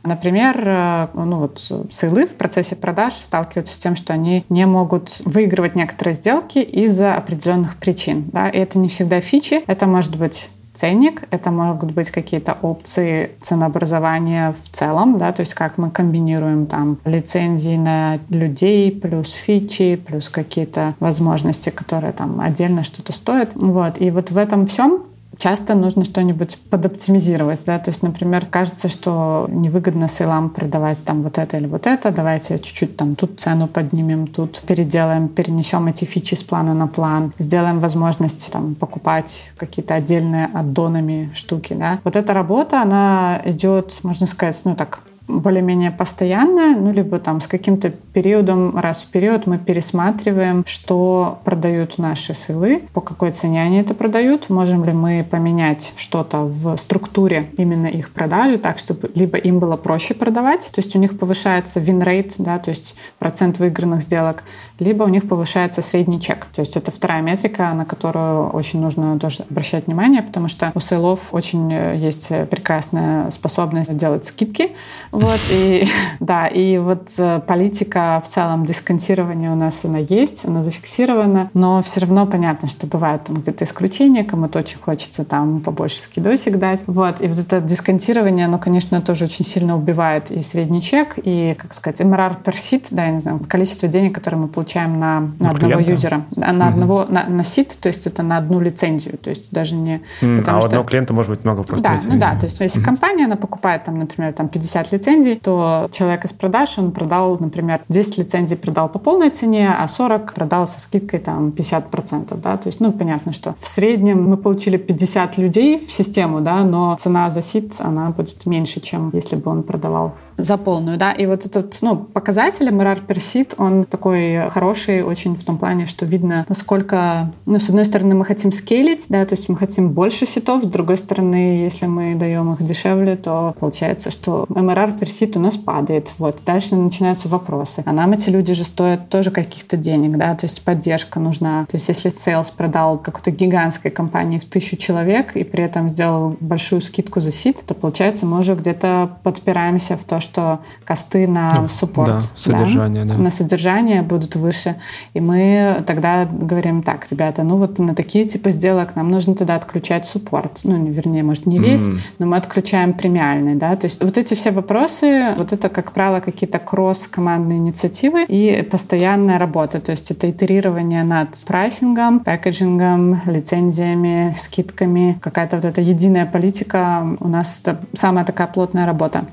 Например, э, ну вот сейлы в процессе продаж сталкиваются с тем, что они не могут выигрывать некоторые сделки из-за определенных причин. Да? И это не всегда фичи, это может быть ценник, это могут быть какие-то опции ценообразования в целом, да, то есть как мы комбинируем там лицензии на людей плюс фичи, плюс какие-то возможности, которые там отдельно что-то стоят. Вот. И вот в этом всем часто нужно что-нибудь подоптимизировать, да, то есть, например, кажется, что невыгодно сейлам продавать там вот это или вот это, давайте чуть-чуть там тут цену поднимем, тут переделаем, перенесем эти фичи с плана на план, сделаем возможность там покупать какие-то отдельные аддонами штуки, да. Вот эта работа, она идет, можно сказать, ну так, более-менее постоянная, ну, либо там с каким-то периодом, раз в период мы пересматриваем, что продают наши сылы, по какой цене они это продают, можем ли мы поменять что-то в структуре именно их продажи, так, чтобы либо им было проще продавать, то есть у них повышается rate, да, то есть процент выигранных сделок, либо у них повышается средний чек. То есть это вторая метрика, на которую очень нужно тоже обращать внимание, потому что у сейлов очень э, есть прекрасная способность делать скидки. Вот, и, [laughs] да, и вот э, политика в целом дисконтирования у нас она есть, она зафиксирована, но все равно понятно, что бывают там где-то исключения, кому-то очень хочется там побольше скидосик дать. Вот, и вот это дисконтирование, оно, конечно, тоже очень сильно убивает и средний чек, и, как сказать, MRR per seat, да, я не знаю, количество денег, которые мы получаем получаем на, на одного клиента? юзера, на угу. одного на, на сит, то есть это на одну лицензию, то есть даже не. Mm, а у что... одного клиента может быть много просто. Да, лицензий. ну да, то есть если компания она покупает там, например, там 50 лицензий, то человек из продаж он продал, например, 10 лицензий продал по полной цене, а 40 продал со скидкой там 50%, да, то есть ну понятно, что в среднем мы получили 50 людей в систему, да, но цена за сит она будет меньше, чем если бы он продавал за полную, да, и вот этот, ну, показатель MRR per seat, он такой хороший очень в том плане, что видно, насколько, ну, с одной стороны, мы хотим скейлить, да, то есть мы хотим больше ситов, с другой стороны, если мы даем их дешевле, то получается, что MRR per seat у нас падает, вот, дальше начинаются вопросы, а нам эти люди же стоят тоже каких-то денег, да, то есть поддержка нужна, то есть если sales продал какой-то гигантской компании в тысячу человек и при этом сделал большую скидку за сит, то получается мы уже где-то подпираемся в то, что косты на ну, суппорт, да, содержание, да, да. на содержание будут выше. И мы тогда говорим так, ребята, ну вот на такие типы сделок нам нужно тогда отключать суппорт. Ну, вернее, может, не весь, mm. но мы отключаем премиальный, да. То есть вот эти все вопросы, вот это, как правило, какие-то кросс-командные инициативы и постоянная работа. То есть это итерирование над прайсингом, пэкэджингом, лицензиями, скидками, какая-то вот эта единая политика. У нас это самая такая плотная работа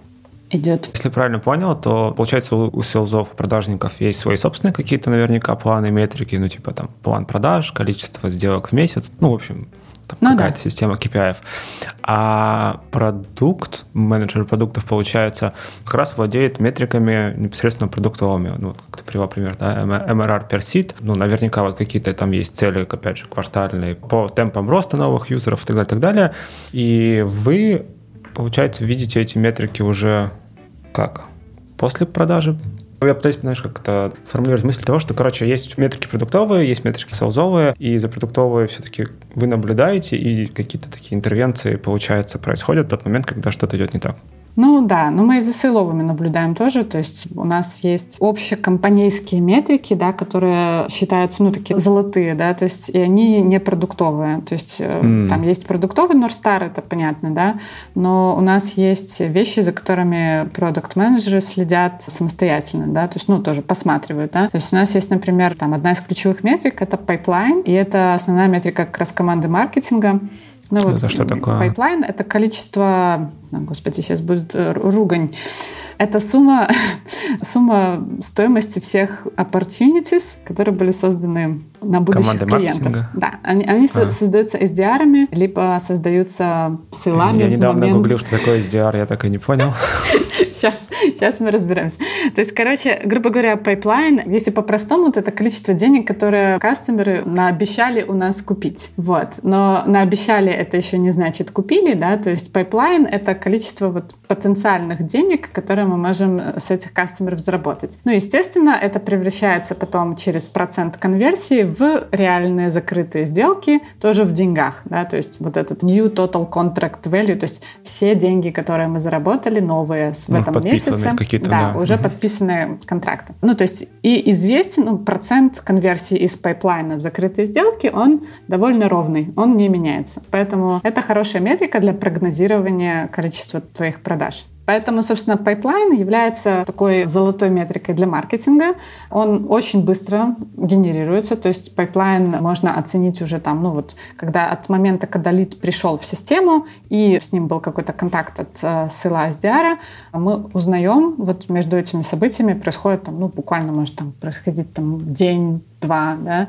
идет. Если правильно понял, то получается у, у селзов, у продажников есть свои собственные какие-то наверняка планы, метрики, ну типа там план продаж, количество сделок в месяц, ну в общем там ну, какая-то да. система KPI. А продукт, менеджер продуктов, получается, как раз владеет метриками непосредственно продуктовыми. Ну, как ты привел пример, да, MRR per seat. Ну, наверняка вот какие-то там есть цели, опять же, квартальные по темпам роста новых юзеров и так далее, и так далее. И вы, получается, видите эти метрики уже как? После продажи? Я пытаюсь, знаешь, как-то сформулировать мысль того, что, короче, есть метрики продуктовые, есть метрики селзовые, и за продуктовые все-таки вы наблюдаете, и какие-то такие интервенции, получается, происходят в тот момент, когда что-то идет не так. Ну да, но мы и за сейловыми наблюдаем тоже. То есть у нас есть общекомпанейские метрики, да, которые считаются, ну, такие золотые, да, то есть и они не продуктовые. То есть mm. там есть продуктовый Норстар, это понятно, да, но у нас есть вещи, за которыми продукт-менеджеры следят самостоятельно, да, то есть, ну, тоже посматривают, да. То есть у нас есть, например, там одна из ключевых метрик — это pipeline, и это основная метрика как раз команды маркетинга. Ну, вот за что такое? Пайплайн — это количество... Господи, сейчас будет э, ругань. Это сумма, [laughs] сумма стоимости всех opportunities, которые были созданы на будущих Команды клиентов. Маркетинга. Да, они, они а. создаются SDR-ами, либо создаются ссылами. Я недавно момент... гуглил, что такое SDR, я так и не понял. [laughs] Сейчас, сейчас мы разберемся. То есть, короче, грубо говоря, пайплайн, если по-простому, то это количество денег, которые кастомеры наобещали у нас купить. Вот. Но наобещали это еще не значит купили, да, то есть пайплайн — это количество вот потенциальных денег, которые мы можем с этих кастомеров заработать. Ну, естественно, это превращается потом через процент конверсии в реальные закрытые сделки, тоже в деньгах, да, то есть вот этот new total contract value, то есть все деньги, которые мы заработали, новые в ну, этом месяце, да, да, уже угу. подписанные контракты. Ну, то есть и известен ну, процент конверсии из пайплайна в закрытые сделки, он довольно ровный, он не меняется. Поэтому это хорошая метрика для прогнозирования количества твоих продаж. Поэтому, собственно, пайплайн является такой золотой метрикой для маркетинга. Он очень быстро генерируется, то есть пайплайн можно оценить уже там, ну вот, когда от момента, когда лид пришел в систему и с ним был какой-то контакт от э, сейла SDR, мы узнаем, вот между этими событиями происходит там, ну, буквально может там происходить там день, два, да.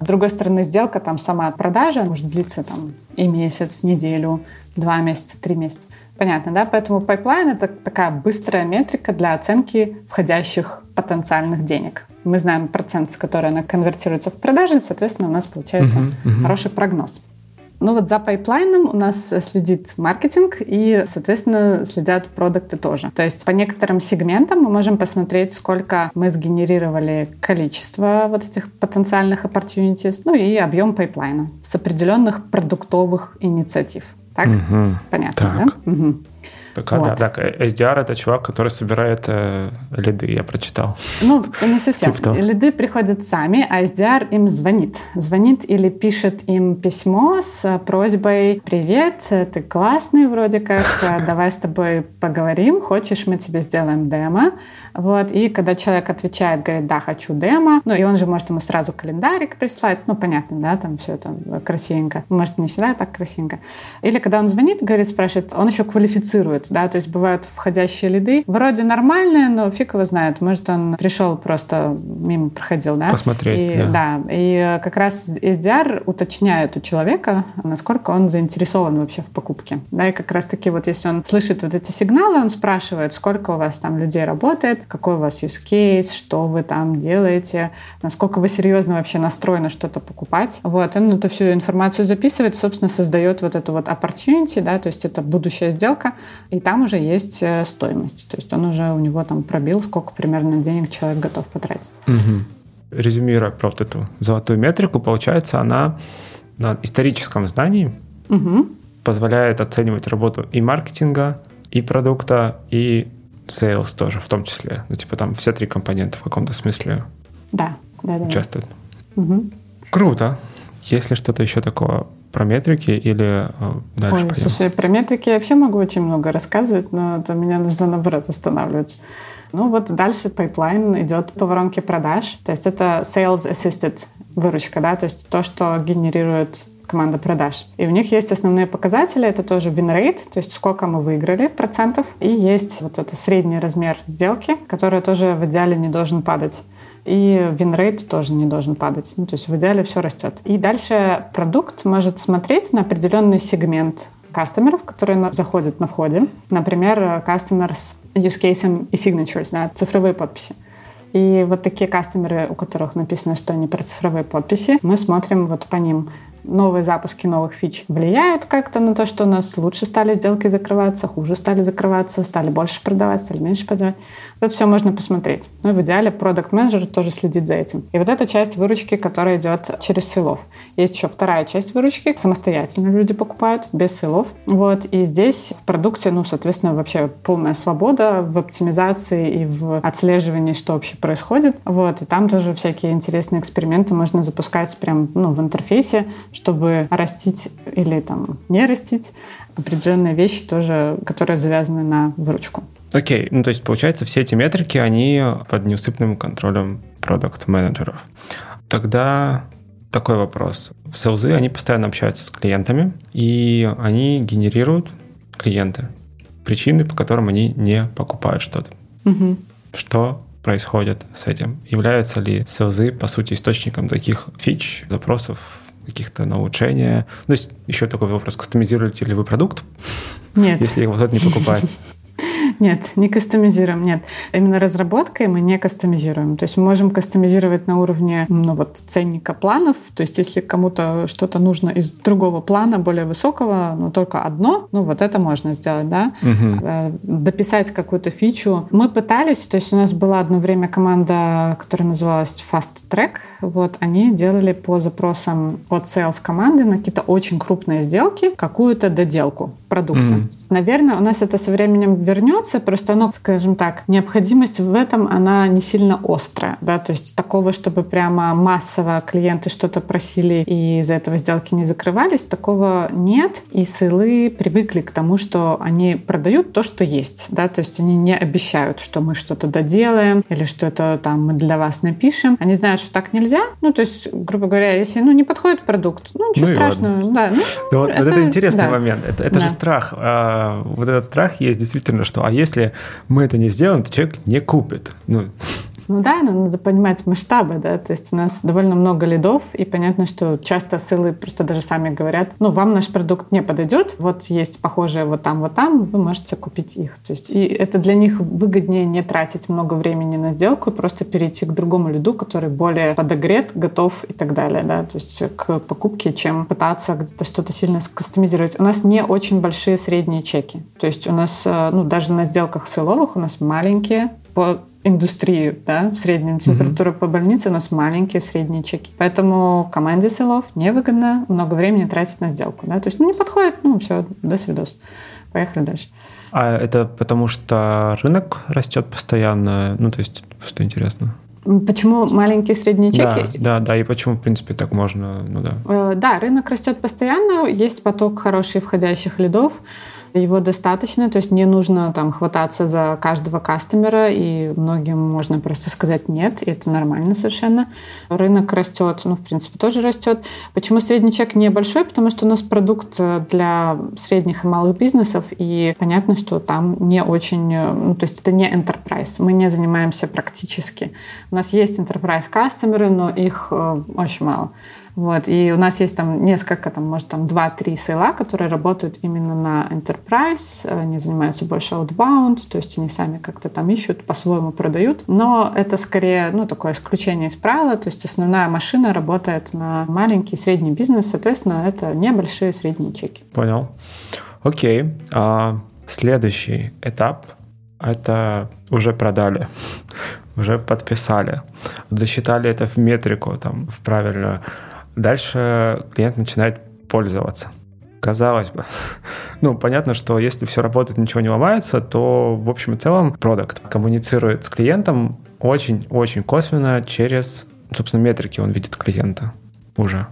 С другой стороны, сделка там сама продажа может длиться там и месяц, неделю, два месяца, три месяца. Понятно, да? Поэтому пайплайн — это такая быстрая метрика для оценки входящих потенциальных денег. Мы знаем процент, с которой она конвертируется в продажи, соответственно, у нас получается uh-huh, uh-huh. хороший прогноз. Ну вот за пайплайном у нас следит маркетинг и, соответственно, следят продукты тоже. То есть по некоторым сегментам мы можем посмотреть, сколько мы сгенерировали количество вот этих потенциальных opportunities, ну и объем пайплайна с определенных продуктовых инициатив. Так? Угу. Понятно, так. да? Угу. Так, вот. да, так, SDR это чувак, который собирает э, лиды, я прочитал. Ну, не совсем. типа лиды приходят сами, а SDR им звонит. Звонит или пишет им письмо с просьбой «Привет, ты классный вроде как, давай с тобой поговорим, хочешь, мы тебе сделаем демо». Вот, и когда человек отвечает, говорит «Да, хочу демо», ну, и он же может ему сразу календарик прислать, ну, понятно, да, там все это красивенько. Может, не всегда так красивенько. Или когда он звонит, говорит, спрашивает, он еще квалифицирует да, то есть бывают входящие лиды. Вроде нормальные, но фиг его знает. Может, он пришел просто мимо проходил, да? Посмотреть, и, да. да. И как раз SDR уточняет у человека, насколько он заинтересован вообще в покупке. Да, и как раз таки вот если он слышит вот эти сигналы, он спрашивает, сколько у вас там людей работает, какой у вас use case, что вы там делаете, насколько вы серьезно вообще настроены что-то покупать. Вот, он эту всю информацию записывает, собственно, создает вот эту вот opportunity, да, то есть это будущая сделка, и там уже есть э, стоимость. То есть он уже у него там пробил, сколько примерно денег человек готов потратить. Угу. Резюмируя про вот эту золотую метрику, получается, она на историческом знании угу. позволяет оценивать работу и маркетинга, и продукта, и sales тоже в том числе. Ну, типа там все три компонента в каком-то смысле да, да, да, участвуют. Угу. Круто. Есть ли что-то еще такого про метрики или э, дальше Ой, пойдем? Слушай, про метрики я вообще могу очень много рассказывать, но это меня нужно, наоборот, останавливать. Ну вот дальше пайплайн идет по воронке продаж. То есть это sales assisted выручка, да, то есть то, что генерирует команда продаж. И у них есть основные показатели, это тоже win rate, то есть сколько мы выиграли процентов, и есть вот это средний размер сделки, который тоже в идеале не должен падать и win rate тоже не должен падать. Ну, то есть в идеале все растет. И дальше продукт может смотреть на определенный сегмент кастомеров, которые заходят на входе. Например, кастомер с use case e-signatures, да, цифровые подписи. И вот такие кастомеры, у которых написано, что они про цифровые подписи, мы смотрим вот по ним, новые запуски новых фич влияют как-то на то, что у нас лучше стали сделки закрываться, хуже стали закрываться, стали больше продавать, стали меньше продавать. Это все можно посмотреть. Ну и в идеале продукт менеджер тоже следит за этим. И вот эта часть выручки, которая идет через селов. Есть еще вторая часть выручки, самостоятельно люди покупают, без селов. Вот, и здесь в продукте, ну, соответственно, вообще полная свобода в оптимизации и в отслеживании, что вообще происходит. Вот, и там тоже всякие интересные эксперименты можно запускать прям, ну, в интерфейсе, чтобы растить или там не растить определенные вещи тоже, которые завязаны на выручку. Окей, ну то есть получается все эти метрики, они под неусыпным контролем продукт-менеджеров. Тогда такой вопрос. В селзы они постоянно общаются с клиентами, и они генерируют клиенты причины, по которым они не покупают что-то. Угу. Что происходит с этим? Являются ли селзы, по сути, источником таких фич, запросов каких-то на улучшение. Ну, то есть еще такой вопрос, кастомизируете ли вы продукт? Нет. Если его кто-то не покупает. [laughs] Нет, не кастомизируем, нет. Именно разработкой мы не кастомизируем. То есть мы можем кастомизировать на уровне ну, вот, ценника планов. То есть если кому-то что-то нужно из другого плана, более высокого, но только одно, ну вот это можно сделать, да. Угу. Дописать какую-то фичу. Мы пытались, то есть у нас была одно время команда, которая называлась Fast Track. Вот они делали по запросам от sales команды на какие-то очень крупные сделки какую-то доделку продукте. Mm-hmm. Наверное, у нас это со временем вернется, просто оно, скажем так, необходимость в этом, она не сильно острая, да, то есть такого, чтобы прямо массово клиенты что-то просили и из-за этого сделки не закрывались, такого нет, и сылы привыкли к тому, что они продают то, что есть, да, то есть они не обещают, что мы что-то доделаем или что это там мы для вас напишем, они знают, что так нельзя, ну, то есть, грубо говоря, если, ну, не подходит продукт, ну, ничего ну, страшного, да, ну, вот, это, вот это интересный да. момент, это, это да. же страх, а, вот этот страх есть действительно, что а если мы это не сделаем, то человек не купит. Ну, ну да, но надо понимать масштабы, да, то есть у нас довольно много лидов, и понятно, что часто ссылы просто даже сами говорят, ну, вам наш продукт не подойдет, вот есть похожие вот там, вот там, вы можете купить их. То есть и это для них выгоднее не тратить много времени на сделку, просто перейти к другому лиду, который более подогрет, готов и так далее, да, то есть к покупке, чем пытаться где-то что-то сильно скастомизировать. У нас не очень большие средние чеки. То есть у нас, э, ну, даже на сделках сыловых у нас маленькие по индустрии, да, в среднем температура mm-hmm. по больнице у нас маленькие средние чеки. Поэтому команде селов невыгодно много времени тратить на сделку. Да? То есть ну, не подходит, ну все, до свидос. Поехали дальше. А это потому что рынок растет постоянно? Ну, то есть, что интересно? Почему маленькие средние чеки? Да, да, да, и почему, в принципе, так можно, ну да. Э, да, рынок растет постоянно, есть поток хороших входящих лидов, его достаточно, то есть не нужно там хвататься за каждого кастомера, и многим можно просто сказать нет, и это нормально совершенно. Рынок растет, ну, в принципе, тоже растет. Почему средний чек небольшой? Потому что у нас продукт для средних и малых бизнесов, и понятно, что там не очень, ну, то есть это не enterprise, мы не занимаемся практически. У нас есть enterprise кастомеры, но их э, очень мало. Вот. И у нас есть там несколько, там, может, там 2-3 сейла, которые работают именно на enterprise, они занимаются больше outbound, то есть они сами как-то там ищут, по-своему продают. Но это скорее, ну, такое исключение из правила, то есть основная машина работает на маленький и средний бизнес, соответственно, это небольшие средние чеки. Понял. Окей. А следующий этап — это уже продали [laughs] уже подписали, засчитали это в метрику, там, в правильную. Дальше клиент начинает пользоваться. Казалось бы. [laughs] Ну, понятно, что если все работает, ничего не ломается, то, в общем и целом, продукт коммуницирует с клиентом очень-очень косвенно через, собственно, метрики он видит клиента уже.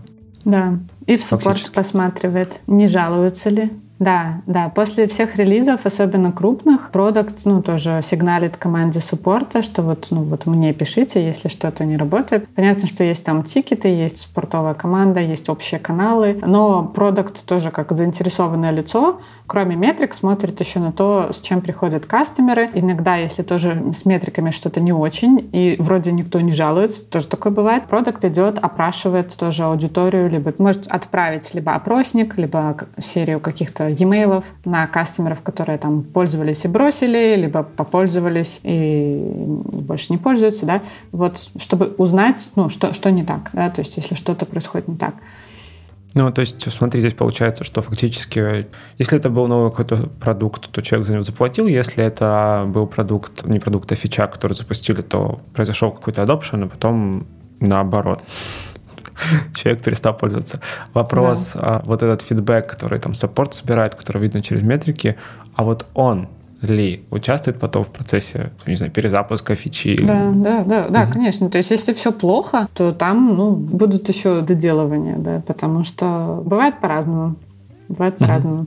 Да, и в суппорт посматривает, не жалуются ли, да, да. После всех релизов, особенно крупных, продукт, ну, тоже сигналит команде суппорта, что вот, ну, вот мне пишите, если что-то не работает. Понятно, что есть там тикеты, есть спортовая команда, есть общие каналы, но продукт тоже как заинтересованное лицо, кроме метрик, смотрит еще на то, с чем приходят кастомеры. Иногда, если тоже с метриками что-то не очень, и вроде никто не жалуется, тоже такое бывает, продукт идет, опрашивает тоже аудиторию, либо может отправить либо опросник, либо серию каких-то e-mail на кастомеров, которые там пользовались и бросили, либо попользовались и больше не пользуются, да, вот, чтобы узнать, ну, что, что не так, да, то есть если что-то происходит не так. Ну, то есть, смотри, здесь получается, что фактически, если это был новый какой-то продукт, то человек за него заплатил. Если это был продукт, не продукт, а фича, который запустили, то произошел какой-то adoption, а потом наоборот. [laughs] человек перестал пользоваться. Вопрос, да. а, вот этот фидбэк, который там саппорт собирает, который видно через метрики, а вот он ли участвует потом в процессе, не знаю, перезапуска фичи? Да, да, да, да, угу. конечно. То есть, если все плохо, то там, ну, будут еще доделывания, да, потому что бывает по-разному. Бывает угу. по-разному.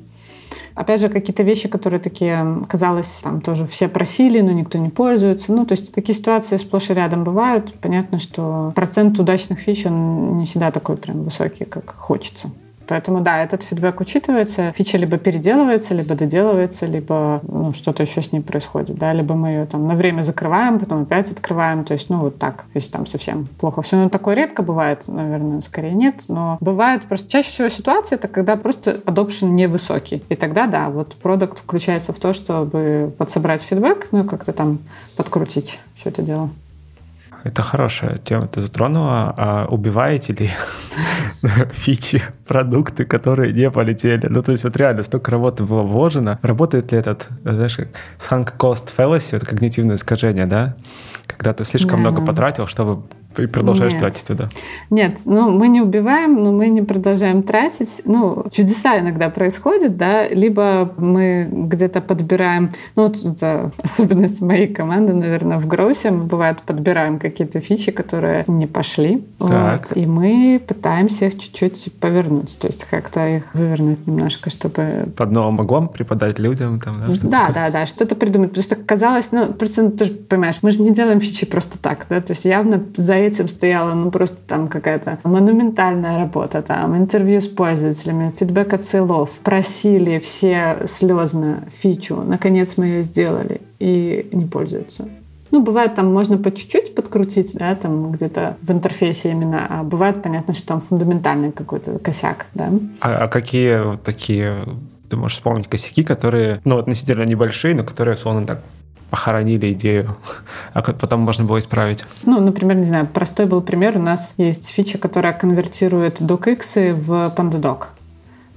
Опять же, какие-то вещи, которые такие, казалось, там тоже все просили, но никто не пользуется. Ну, то есть такие ситуации сплошь и рядом бывают. Понятно, что процент удачных фич, он не всегда такой прям высокий, как хочется. Поэтому, да, этот фидбэк учитывается. Фича либо переделывается, либо доделывается, либо ну, что-то еще с ней происходит, да, либо мы ее там на время закрываем, потом опять открываем, то есть, ну, вот так, если там совсем плохо все. Ну, такое редко бывает, наверное, скорее нет, но бывает просто чаще всего ситуация, это когда просто adoption невысокий. И тогда, да, вот продукт включается в то, чтобы подсобрать фидбэк, ну, и как-то там подкрутить все это дело. Это хорошая тема ты затронула. А убиваете ли [laughs] фичи, продукты, которые не полетели? Ну, то есть вот реально столько работы было вложено. Работает ли этот, знаешь, как sunk cost fallacy, это когнитивное искажение, да? Когда ты слишком да. много потратил, чтобы и продолжаешь Нет. тратить туда. Нет, ну мы не убиваем, но мы не продолжаем тратить. Ну, чудеса иногда происходят, да, либо мы где-то подбираем, ну, вот это особенность моей команды, наверное, в Гроусе, мы бывает подбираем какие-то фичи, которые не пошли, так. вот, и мы пытаемся их чуть-чуть повернуть, то есть как-то их вывернуть немножко, чтобы... Под новым углом преподать людям там, да? Да, да, да, что-то придумать. Просто казалось, ну, просто ну, ты же понимаешь, мы же не делаем фичи просто так, да, то есть явно за этим стояла, ну, просто там какая-то монументальная работа, там, интервью с пользователями, фидбэк от сейлов, просили все слезно фичу, наконец мы ее сделали, и не пользуются. Ну, бывает, там можно по чуть-чуть подкрутить, да, там где-то в интерфейсе именно, а бывает, понятно, что там фундаментальный какой-то косяк, да. А, а какие вот такие ты можешь вспомнить косяки, которые, ну, относительно небольшие, но которые, условно, так похоронили идею, а потом можно было исправить? Ну, например, не знаю, простой был пример. У нас есть фича, которая конвертирует docx в PandaDoc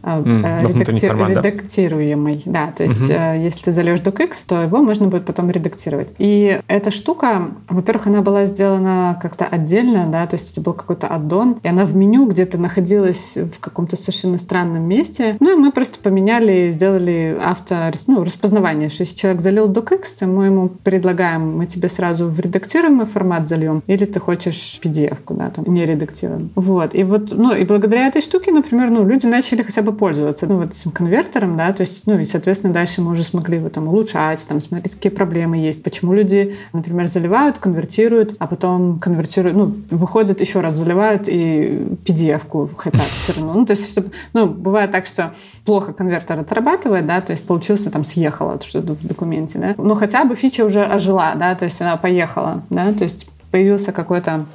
mm, редакти... формат, редактируемый. Да, то есть uh-huh. если ты зальешь docx, то его можно будет потом редактировать. И эта штука, во-первых, она была сделана как-то отдельно, да, то есть это был какой-то аддон, и она в меню где-то находилась в каком-то совершенно странном месте. Ну и мы просто поменяли, сделали авто, ну, распознавание, что если человек залил docx, то мы ему предлагаем, мы тебе сразу в редактируемый формат зальем, или ты хочешь PDF-ку, да, там, не редактируем. Вот. И вот, ну, и благодаря этой штуке, например, ну, люди начали хотя бы пользоваться ну, вот этим конвертером, да, то есть, ну, и, соответственно, дальше мы уже смогли его там улучшать, там, смотреть, какие проблемы есть, почему люди, например, заливают, конвертируют, а потом конвертируют, ну, выходят, еще раз заливают и PDF-ку хотят все равно. Ну, то есть, чтобы, ну, бывает так, что плохо конвертер отрабатывает, да, то есть получился там съехало что-то в документе, да, но хотя бы фича уже ожила, да, то есть она поехала, да, то есть появился какой-то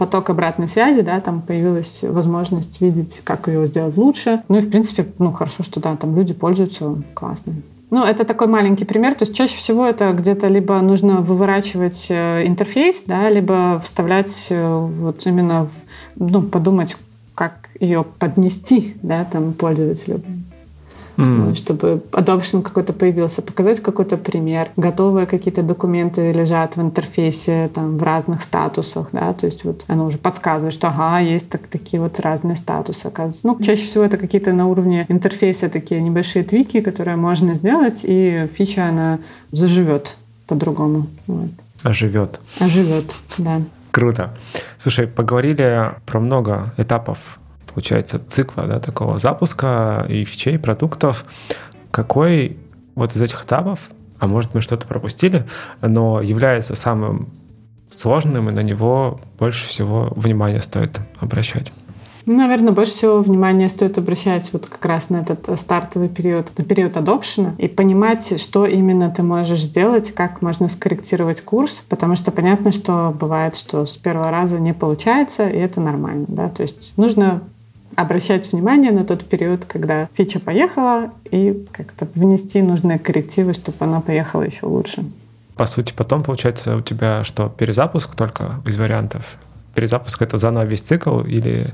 поток обратной связи, да, там появилась возможность видеть, как ее сделать лучше. Ну и, в принципе, ну, хорошо, что да, там люди пользуются, классно. Ну, это такой маленький пример. То есть чаще всего это где-то либо нужно выворачивать э, интерфейс, да, либо вставлять э, вот именно, в, ну, подумать, как ее поднести, да, там, пользователю mm. чтобы adoption какой-то появился, показать какой-то пример. Готовые какие-то документы лежат в интерфейсе там, в разных статусах, да, то есть вот оно уже подсказывает, что ага, есть так, такие вот разные статусы, оказывается. Ну, чаще всего это какие-то на уровне интерфейса такие небольшие твики, которые можно сделать, и фича, она заживет по-другому. Вот. Оживет. Оживет, да. Круто. Слушай, поговорили про много этапов получается, цикла да, такого запуска и фичей, продуктов. Какой вот из этих этапов, а может мы что-то пропустили, но является самым сложным, и на него больше всего внимания стоит обращать? Ну, наверное, больше всего внимания стоит обращать вот как раз на этот стартовый период, на период адопшена, и понимать, что именно ты можешь сделать, как можно скорректировать курс, потому что понятно, что бывает, что с первого раза не получается, и это нормально, да, то есть нужно обращать внимание на тот период, когда фича поехала, и как-то внести нужные коррективы, чтобы она поехала еще лучше. По сути, потом получается у тебя что, перезапуск только из вариантов? Перезапуск — это заново весь цикл или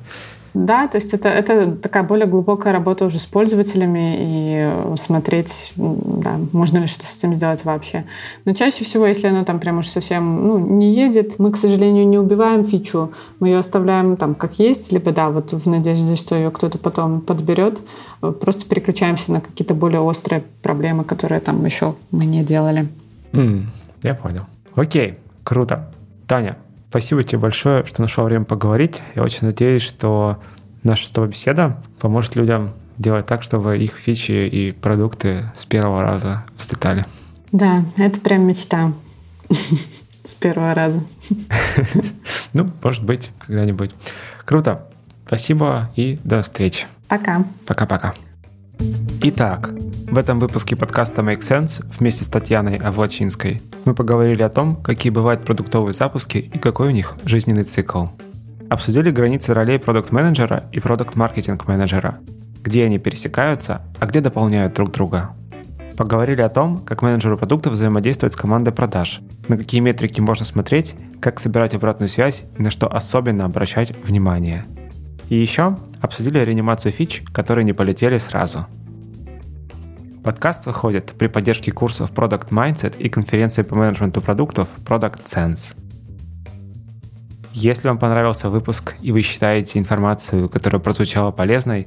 да, то есть это, это такая более глубокая работа уже с пользователями и смотреть, да, можно ли что-то с этим сделать вообще. Но чаще всего, если оно там прям уж совсем ну, не едет, мы, к сожалению, не убиваем фичу, мы ее оставляем там как есть, либо да, вот в надежде, что ее кто-то потом подберет, просто переключаемся на какие-то более острые проблемы, которые там еще мы не делали. Mm, я понял. Окей, круто. Таня, Спасибо тебе большое, что нашел время поговорить. Я очень надеюсь, что наша с тобой беседа поможет людям делать так, чтобы их фичи и продукты с первого раза взлетали. Да, это прям мечта. С первого раза. [laughs] Ну, может быть, когда-нибудь. Круто. Спасибо и до встречи. Пока. Пока-пока. Итак, в этом выпуске подкаста Make Sense вместе с Татьяной Авлачинской мы поговорили о том, какие бывают продуктовые запуски и какой у них жизненный цикл. Обсудили границы ролей продукт-менеджера и продукт-маркетинг-менеджера, где они пересекаются, а где дополняют друг друга. Поговорили о том, как менеджеру продуктов взаимодействовать с командой продаж, на какие метрики можно смотреть, как собирать обратную связь и на что особенно обращать внимание. И еще обсудили реанимацию фич, которые не полетели сразу. Подкаст выходит при поддержке курсов Product Mindset и конференции по менеджменту продуктов Product Sense. Если вам понравился выпуск и вы считаете информацию, которая прозвучала полезной,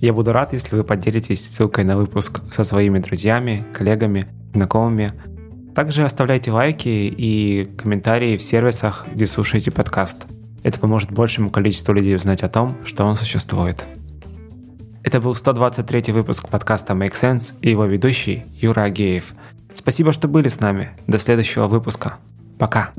я буду рад, если вы поделитесь ссылкой на выпуск со своими друзьями, коллегами, знакомыми. Также оставляйте лайки и комментарии в сервисах, где слушаете подкаст. Это поможет большему количеству людей узнать о том, что он существует. Это был 123 выпуск подкаста Make Sense и его ведущий Юра Агеев. Спасибо, что были с нами. До следующего выпуска. Пока.